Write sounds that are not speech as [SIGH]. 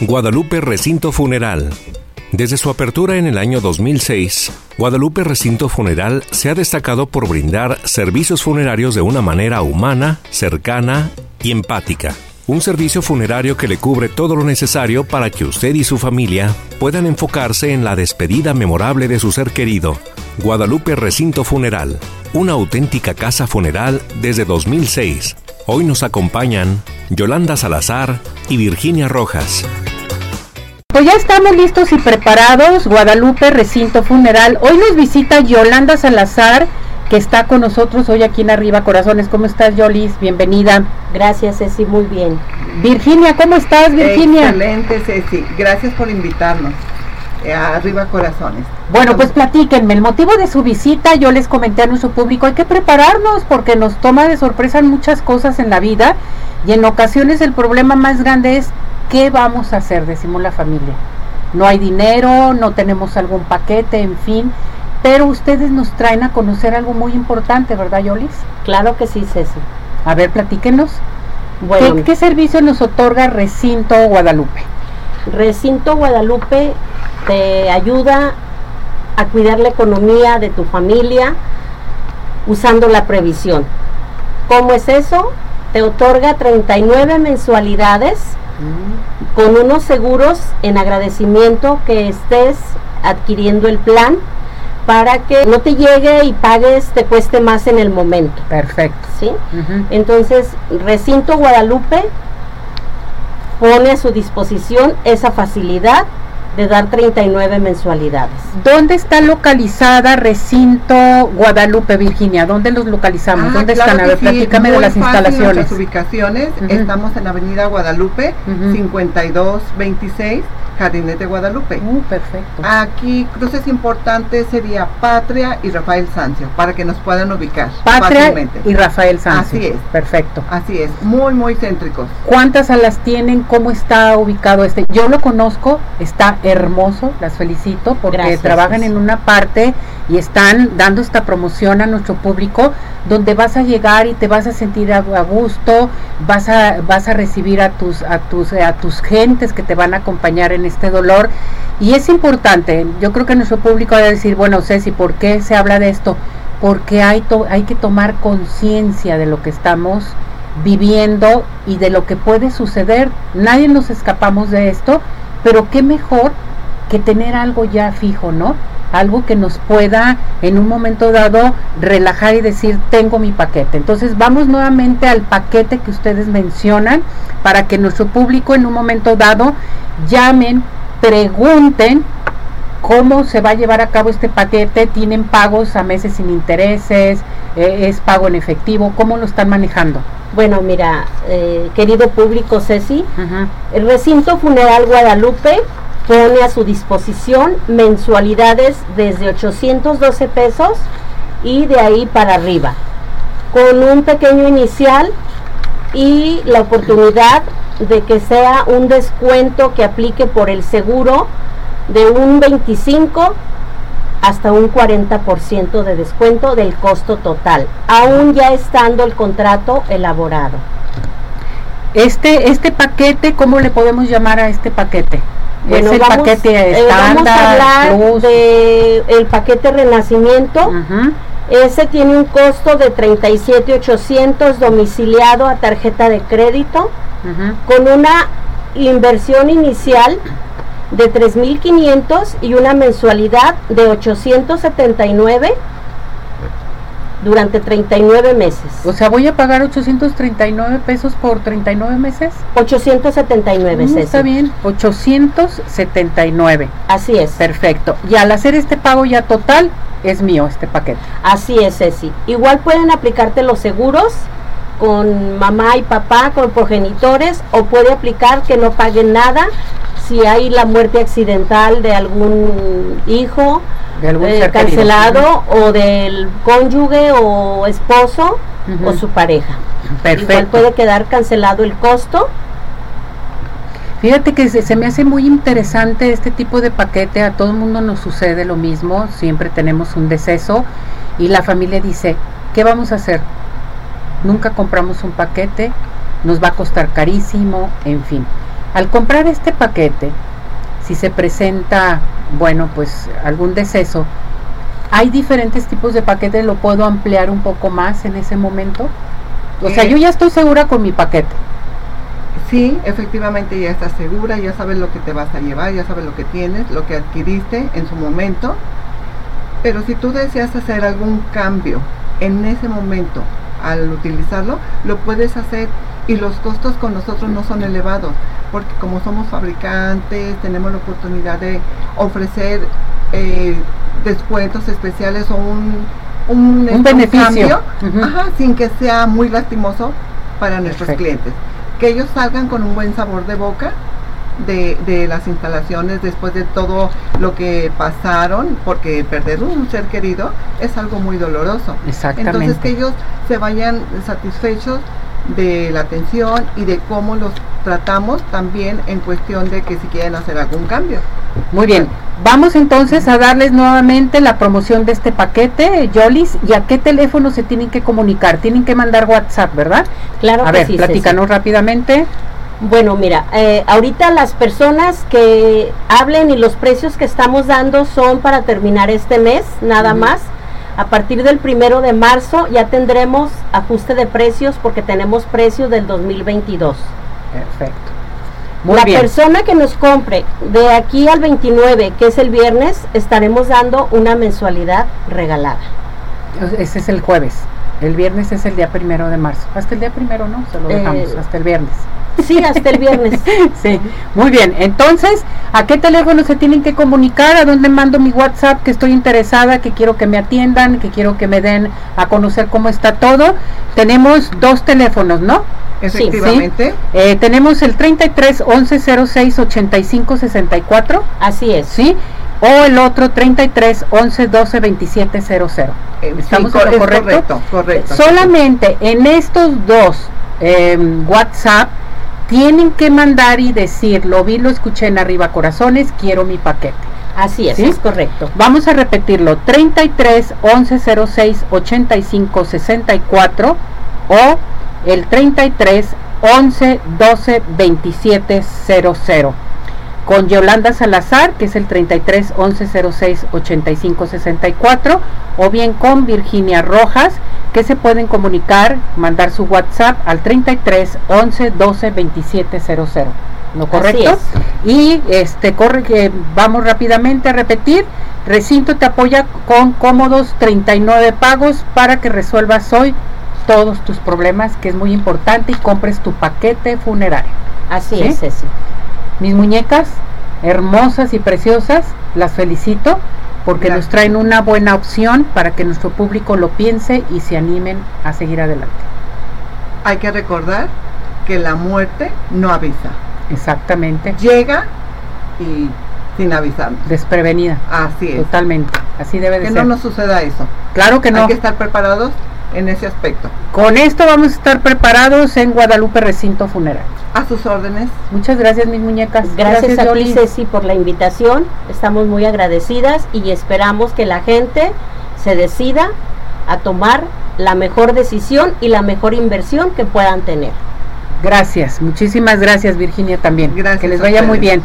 Guadalupe Recinto Funeral. Desde su apertura en el año 2006, Guadalupe Recinto Funeral se ha destacado por brindar servicios funerarios de una manera humana, cercana y empática. Un servicio funerario que le cubre todo lo necesario para que usted y su familia puedan enfocarse en la despedida memorable de su ser querido. Guadalupe Recinto Funeral, una auténtica casa funeral desde 2006. Hoy nos acompañan Yolanda Salazar y Virginia Rojas. Pues ya estamos listos y preparados, Guadalupe Recinto Funeral. Hoy nos visita Yolanda Salazar, que está con nosotros hoy aquí en Arriba Corazones. ¿Cómo estás, Yolis? Bienvenida. Gracias, Ceci, muy bien. Virginia, ¿cómo estás, Virginia? Excelente, Ceci. Gracias por invitarnos. Eh, a Arriba Corazones. Bueno, pues platíquenme, el motivo de su visita, yo les comenté a nuestro público, hay que prepararnos porque nos toma de sorpresa muchas cosas en la vida y en ocasiones el problema más grande es ¿qué vamos a hacer? Decimos la familia. No hay dinero, no tenemos algún paquete, en fin. Pero ustedes nos traen a conocer algo muy importante, ¿verdad, Yolis? Claro que sí, Ceci. A ver, platíquenos. Bueno, ¿Qué, ¿Qué, servicio nos otorga Recinto Guadalupe? Recinto Guadalupe te ayuda a cuidar la economía de tu familia usando la previsión. ¿Cómo es eso? Te otorga 39 mensualidades con unos seguros en agradecimiento que estés adquiriendo el plan para que no te llegue y pagues, te cueste más en el momento. Perfecto. ¿Sí? Entonces, Recinto Guadalupe pone a su disposición esa facilidad de dar 39 mensualidades. ¿Dónde está localizada Recinto Guadalupe, Virginia? ¿Dónde los localizamos? Ah, ¿Dónde claro están? A ver, sí, platícame de las instalaciones. Nuestras ubicaciones, Ujú. estamos en Avenida Guadalupe, Ujú. 5226, Jardines de Guadalupe. Uh, perfecto. Aquí cruces importantes sería Patria y Rafael Sancio, para que nos puedan ubicar Patria fácilmente. y Rafael Sánchez. Así es. Perfecto. Así es, muy, muy céntricos. ¿Cuántas salas tienen? ¿Cómo está ubicado este? Yo lo conozco, está hermoso, las felicito porque Gracias, trabajan en una parte y están dando esta promoción a nuestro público donde vas a llegar y te vas a sentir a, a gusto, vas a vas a recibir a tus a tus a tus gentes que te van a acompañar en este dolor y es importante. Yo creo que nuestro público va a decir, bueno, Ceci, ¿por qué se habla de esto? Porque hay to- hay que tomar conciencia de lo que estamos viviendo y de lo que puede suceder. Nadie nos escapamos de esto, pero qué mejor que tener algo ya fijo, ¿no? Algo que nos pueda en un momento dado relajar y decir, tengo mi paquete. Entonces vamos nuevamente al paquete que ustedes mencionan para que nuestro público en un momento dado llamen, pregunten cómo se va a llevar a cabo este paquete, tienen pagos a meses sin intereses, eh, es pago en efectivo, cómo lo están manejando. Bueno, mira, eh, querido público Ceci, el recinto funeral Guadalupe pone a su disposición mensualidades desde 812 pesos y de ahí para arriba, con un pequeño inicial y la oportunidad de que sea un descuento que aplique por el seguro de un 25 hasta un 40% de descuento del costo total, aún ya estando el contrato elaborado. Este, este paquete, ¿cómo le podemos llamar a este paquete? Bueno, es el vamos, paquete eh, vamos a estándar, hablar plus. de el paquete Renacimiento. Ese tiene un costo de 37,800 domiciliado a tarjeta de crédito con una inversión inicial de 3.500 y una mensualidad de 879 durante 39 meses. O sea, voy a pagar 839 pesos por 39 meses. 879, Mm, Ceci. está bien, 879. Así es. Perfecto. Y al hacer este pago ya total, es mío este paquete. Así es, Ceci. Igual pueden aplicarte los seguros con mamá y papá, con progenitores, o puede aplicar que no paguen nada si hay la muerte accidental de algún hijo De algún eh, querido. cancelado o del cónyuge o esposo Ujú. o su pareja. Igual puede quedar cancelado el costo. Fíjate que se, se me hace muy interesante este tipo de paquete, a todo el mundo nos sucede lo mismo, siempre tenemos un deceso y la familia dice, ¿qué vamos a hacer? Nunca compramos un paquete, nos va a costar carísimo, en fin. Al comprar este paquete, si se presenta, bueno, pues algún deceso, ¿hay diferentes tipos de paquetes? ¿Lo puedo ampliar un poco más en ese momento? O sea, Eh, yo ya estoy segura con mi paquete. Sí, efectivamente ya estás segura, ya sabes lo que te vas a llevar, ya sabes lo que tienes, lo que adquiriste en su momento. Pero si tú deseas hacer algún cambio en ese momento al utilizarlo, lo puedes hacer y los costos con nosotros no son elevados, porque como somos fabricantes, tenemos la oportunidad de ofrecer eh, descuentos especiales o un, un, este, beneficio. cambio, ajá, sin que sea muy lastimoso para nuestros clientes. Que ellos salgan con un buen sabor de boca de, de las instalaciones después de todo lo que pasaron, porque perder un ser querido es algo muy doloroso. Exactamente. Entonces que ellos se vayan satisfechos de la atención y de cómo los tratamos también en cuestión de que si quieren hacer algún cambio. Muy bien, vamos entonces a darles nuevamente la promoción de este paquete, Yolis, y a qué teléfono se tienen que comunicar. Tienen que mandar WhatsApp, ¿verdad? Claro a que ver, sí, platícanos rápidamente. Bueno, mira, eh, ahorita las personas que hablen y los precios que estamos dando son para terminar este mes, nada más. A partir del primero de marzo ya tendremos ajuste de precios porque tenemos precios del 2022. Perfecto. Muy la bien. persona que nos compre de aquí al 29, que es el viernes, estaremos dando una mensualidad regalada. Ese es el jueves. El viernes es el día primero de marzo. Hasta el día primero, ¿no? Se lo Eh, dejamos, hasta el viernes. Sí, hasta el viernes. [LAUGHS] Sí, muy bien. Entonces, ¿a qué teléfono se tienen que comunicar? ¿A dónde mando mi WhatsApp? Que estoy interesada, que quiero que me atiendan, que quiero que me den a conocer cómo está todo. Tenemos dos teléfonos, ¿no? Efectivamente, Eh, tenemos el 33 11 06 85 64, Así es. ¿sí? O el otro 33 11 12 27 00. eh, sí, ¿Estamos cor- en lo es correcto? correcto, correcto. Solamente en estos dos em, WhatsApp tienen que mandar y decir, lo vi, lo escuché en arriba corazones, quiero mi paquete. Así es, ¿Sí? es correcto. Vamos a repetirlo, 33 11 06 85 64 o el 33 11 12 27 00. Con Yolanda Salazar, que es el 33 11 06 85 64, o bien con Virginia Rojas, que se pueden comunicar, mandar su WhatsApp al 33 11 12 27 00. ¿No correcto? es. Y este corre que vamos rápidamente a repetir. Recinto te apoya con cómodos 39 pagos para que resuelvas hoy todos tus problemas, que es muy importante, y compres tu paquete funerario. Así ¿Sí? es, Ceci. Mis muñecas, hermosas y preciosas, las felicito porque nos traen una buena opción para que nuestro público lo piense y se animen a seguir adelante. Hay que recordar que la muerte no avisa. Exactamente. Llega y sin avisarnos. Desprevenida. Así es. Totalmente. Así debe de Que ser. no nos suceda eso. Claro que no. Hay que estar preparados en ese aspecto. Con esto vamos a estar preparados en Guadalupe Recinto Funeral. A sus órdenes. Muchas gracias, mis muñecas. Gracias, a ti. Ceci, por la invitación. Estamos muy agradecidas y esperamos que la gente se decida a tomar la mejor decisión y la mejor inversión que puedan tener. Gracias, muchísimas gracias, Virginia, también. Gracias que les vaya muy bien.